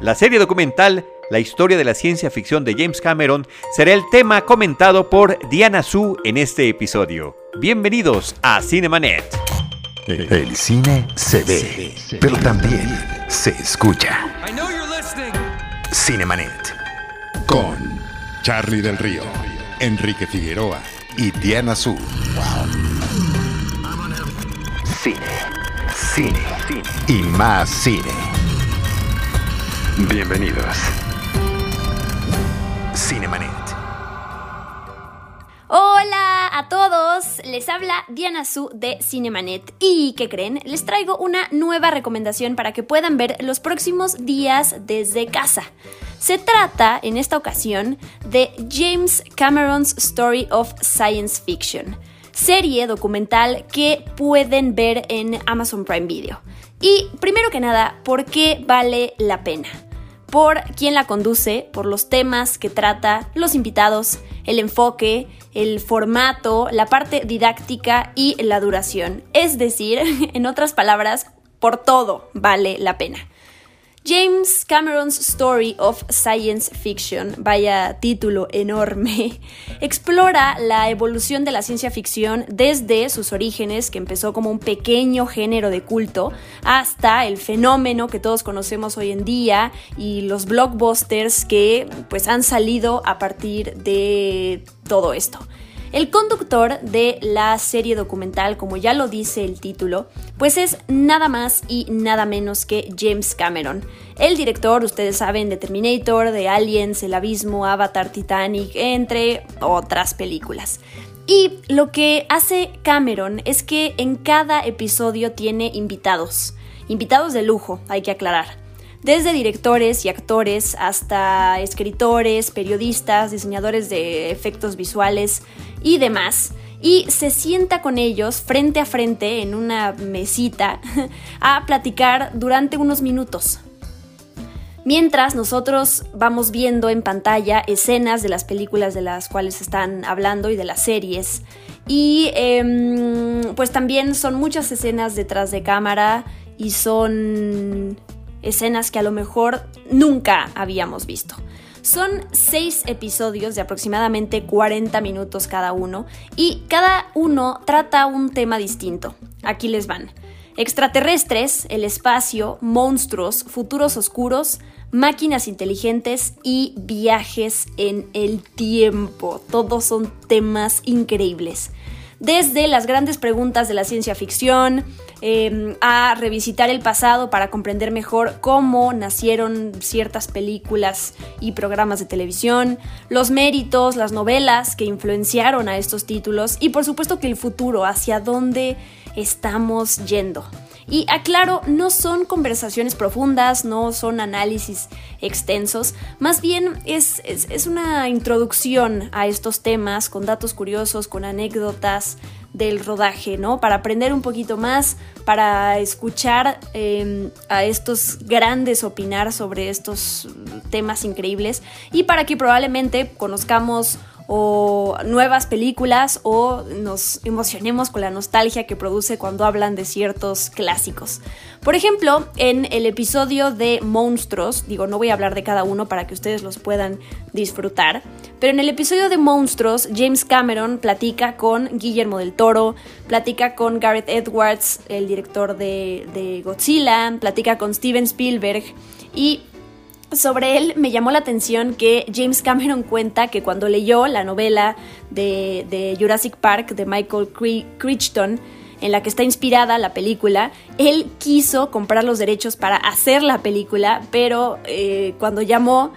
La serie documental La historia de la ciencia ficción de James Cameron será el tema comentado por Diana Su en este episodio. Bienvenidos a Cinemanet. El cine se ve, pero también se escucha. Cinemanet. Con Charlie del Río, Enrique Figueroa y Diana Su. Cine, cine, cine y más cine. Bienvenidos. Cinemanet. Hola a todos, les habla Diana Su de Cinemanet y ¿qué creen? Les traigo una nueva recomendación para que puedan ver los próximos días desde casa. Se trata, en esta ocasión, de James Cameron's Story of Science Fiction, serie documental que pueden ver en Amazon Prime Video. Y primero que nada, ¿por qué vale la pena? Por quién la conduce, por los temas que trata, los invitados, el enfoque, el formato, la parte didáctica y la duración. Es decir, en otras palabras, por todo vale la pena. James Cameron's Story of Science Fiction, vaya título enorme, explora la evolución de la ciencia ficción desde sus orígenes, que empezó como un pequeño género de culto, hasta el fenómeno que todos conocemos hoy en día y los blockbusters que pues han salido a partir de todo esto. El conductor de la serie documental, como ya lo dice el título, pues es nada más y nada menos que James Cameron. El director, ustedes saben, de Terminator, de Aliens, El Abismo, Avatar, Titanic, entre otras películas. Y lo que hace Cameron es que en cada episodio tiene invitados. Invitados de lujo, hay que aclarar desde directores y actores hasta escritores, periodistas, diseñadores de efectos visuales y demás. Y se sienta con ellos frente a frente en una mesita a platicar durante unos minutos. Mientras nosotros vamos viendo en pantalla escenas de las películas de las cuales están hablando y de las series. Y em, pues también son muchas escenas detrás de cámara y son escenas que a lo mejor nunca habíamos visto. Son seis episodios de aproximadamente 40 minutos cada uno y cada uno trata un tema distinto. Aquí les van. Extraterrestres, el espacio, monstruos, futuros oscuros, máquinas inteligentes y viajes en el tiempo. Todos son temas increíbles desde las grandes preguntas de la ciencia ficción, em, a revisitar el pasado para comprender mejor cómo nacieron ciertas películas y programas de televisión, los méritos, las novelas que influenciaron a estos títulos y por supuesto que el futuro, hacia dónde estamos yendo. Y aclaro, no son conversaciones profundas, no son análisis extensos, más bien es, una introducción a estos temas con datos curiosos, con anécdotas del rodaje, ¿no? Para aprender un poquito más, para escuchar em, a estos grandes opinar sobre estos temas increíbles y para que probablemente conozcamos o nuevas películas o nos emocionemos con la nostalgia que produce cuando hablan de ciertos clásicos. Por ejemplo, en el episodio de Monstruos, digo, no voy a hablar de cada uno para que ustedes los puedan disfrutar, pero en el episodio de Monstruos, James Cameron platica con Guillermo del Toro, platica con Gareth Edwards, el director de, de Godzilla, platica con Steven Spielberg y sobre él me llamó la atención que James Cameron cuenta que cuando leyó la novela de, Jurassic Park de Michael Crichton, en la que está inspirada la película, él quiso comprar los derechos para hacer la película, pero eh, cuando llamó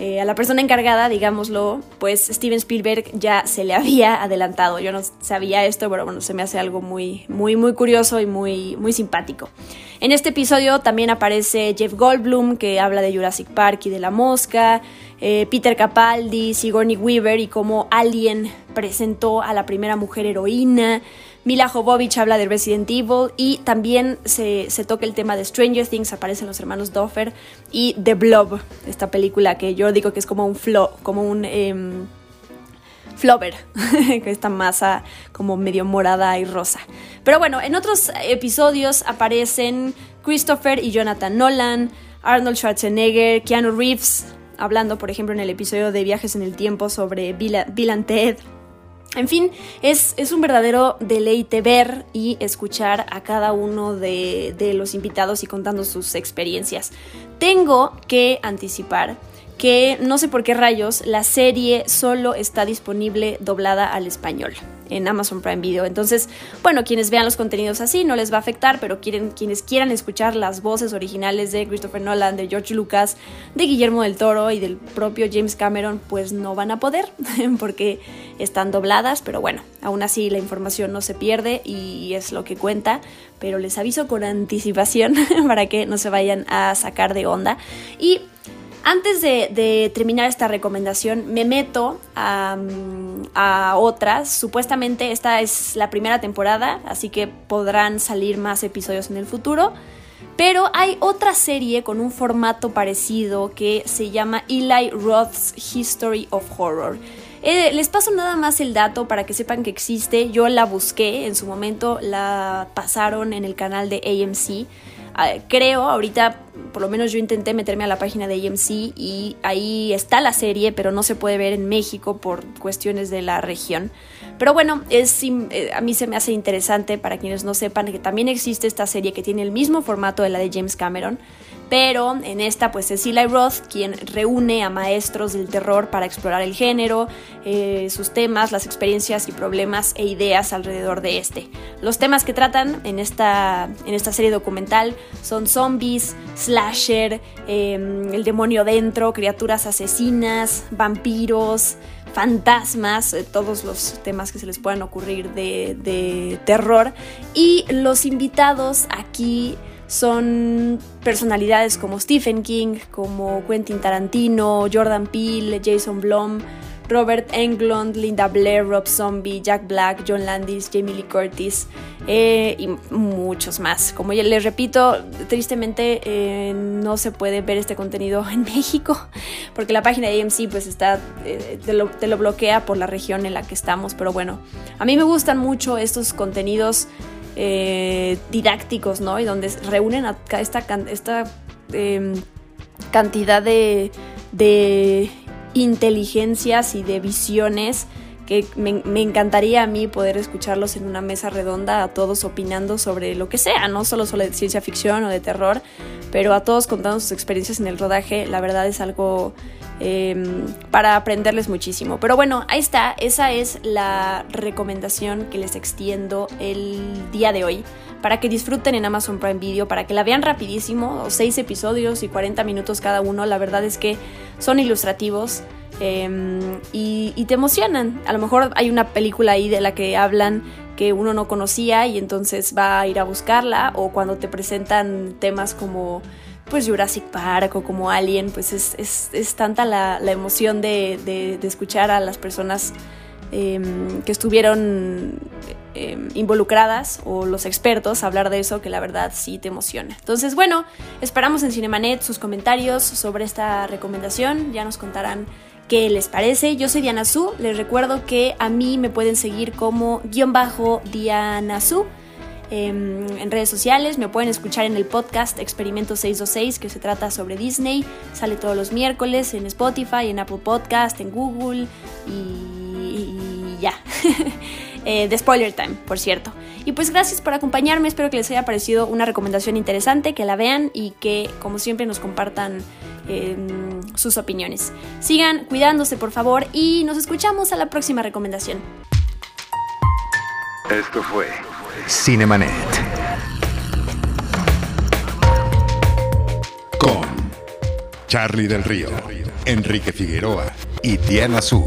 eh, a la persona encargada, digámoslo, pues Steven Spielberg ya se le había adelantado. Yo no sabía esto, pero bueno, se me hace algo muy, muy, muy curioso y muy, muy simpático. En este episodio también aparece Jeff Goldblum, que habla de Jurassic Park y de la mosca, eh, Peter Capaldi, Sigourney Weaver y cómo Alien presentó a la primera mujer heroína. Mila Jovovich habla de Resident Evil y también se, toca el tema de Stranger Things, aparecen los hermanos Doffer y The Blob, esta película que yo digo que es como un flow, como un eh, flover, esta masa como medio morada y rosa. Pero bueno, en otros episodios aparecen Christopher y Jonathan Nolan, Arnold Schwarzenegger, Keanu Reeves, hablando por ejemplo en el episodio de Viajes en el Tiempo sobre Bill, Ted. En fin, es, es, un verdadero deleite ver y escuchar a cada uno de, de los invitados y contando sus experiencias. Tengo que anticipar que no sé por qué rayos la serie solo está disponible doblada al español en Amazon Prime Video. Entonces, bueno, quienes vean los contenidos así no les va a afectar, pero quieren, quienes quieran escuchar las voces originales de Christopher Nolan, de George Lucas, de Guillermo del Toro y del propio James Cameron, pues no van a poder porque están dobladas, pero bueno, aún así la información no se pierde y es lo que cuenta, pero les aviso con anticipación para que no se vayan a sacar de onda. Y antes de, terminar esta recomendación, me meto a, a, otras. Supuestamente esta es la primera temporada, así que podrán salir más episodios en el futuro. Pero hay otra serie con un formato parecido que se llama Eli Roth's History of Horror. Eh, les paso nada más el dato para que sepan que existe. Yo la busqué en su momento, la pasaron en el canal de AMC. Ah, creo, ahorita por lo menos yo intenté meterme a la página de AMC y ahí está la serie, pero no se puede ver en México por cuestiones de la región. Pero bueno, es, eh, a mí se me hace interesante para quienes no sepan que también existe esta serie que tiene el mismo formato de la de James Cameron pero en esta pues es Eli Roth quien reúne a maestros del terror para explorar el género, eh, sus temas, las experiencias y problemas e ideas alrededor de este. Los temas que tratan en esta, en esta serie documental son zombies, slasher, em, el demonio dentro, criaturas asesinas, vampiros, fantasmas, eh, todos los temas que se les puedan ocurrir de, de terror. Y los invitados aquí son personalidades como Stephen King, como Quentin Tarantino, Jordan Peele, Jason Blum, Robert Englund, Linda Blair, Rob Zombie, Jack Black, John Landis, Jamie Lee Curtis eh, y muchos más. Como les repito, tristemente eh, no se puede ver este contenido en México porque la página de AMC pues está, eh, te, lo, bloquea por la región en la que estamos. Pero bueno, a mí me gustan mucho estos contenidos didácticos, ¿no? Y donde reúnen esta em, cantidad de, de, inteligencias y de visiones que me, encantaría a mí poder escucharlos en una mesa redonda, a todos opinando sobre lo que sea, no solo sobre ciencia ficción o de terror, pero a todos contando sus experiencias en el rodaje, la verdad es algo Em, para aprenderles muchísimo. Pero bueno, ahí está, esa es la recomendación que les extiendo el día de hoy para que disfruten en Amazon Prime Video, para que la vean rapidísimo, seis episodios y 40 minutos cada uno, la verdad es que son ilustrativos. Em, y, te emocionan. A lo mejor hay una película ahí de la que hablan que uno no conocía y entonces va a ir a buscarla o cuando te presentan temas como pues Jurassic Park o como Alien, pues es, tanta la, emoción de, escuchar a las personas em, que estuvieron em, involucradas o los expertos hablar de eso que la verdad sí te emociona. Entonces, bueno, esperamos en Cinemanet sus comentarios sobre esta recomendación, ya nos contarán qué les parece. Yo soy Diana Su, les recuerdo que a mí me pueden seguir como guion bajo Diana Su Em, en redes sociales. Me pueden escuchar en el podcast Experimento 626 que se trata sobre Disney. Sale todos los miércoles en Spotify, en Apple Podcast, en Google y, ya. Eh, de Spoiler Time, por cierto. Y pues gracias por acompañarme. Espero que les haya parecido una recomendación interesante, que la vean y que como siempre nos compartan em, sus opiniones. Sigan cuidándose por favor y nos escuchamos a la próxima recomendación. Esto fue Cinemanet. Con Charlie del Río, Enrique Figueroa y Diana Su.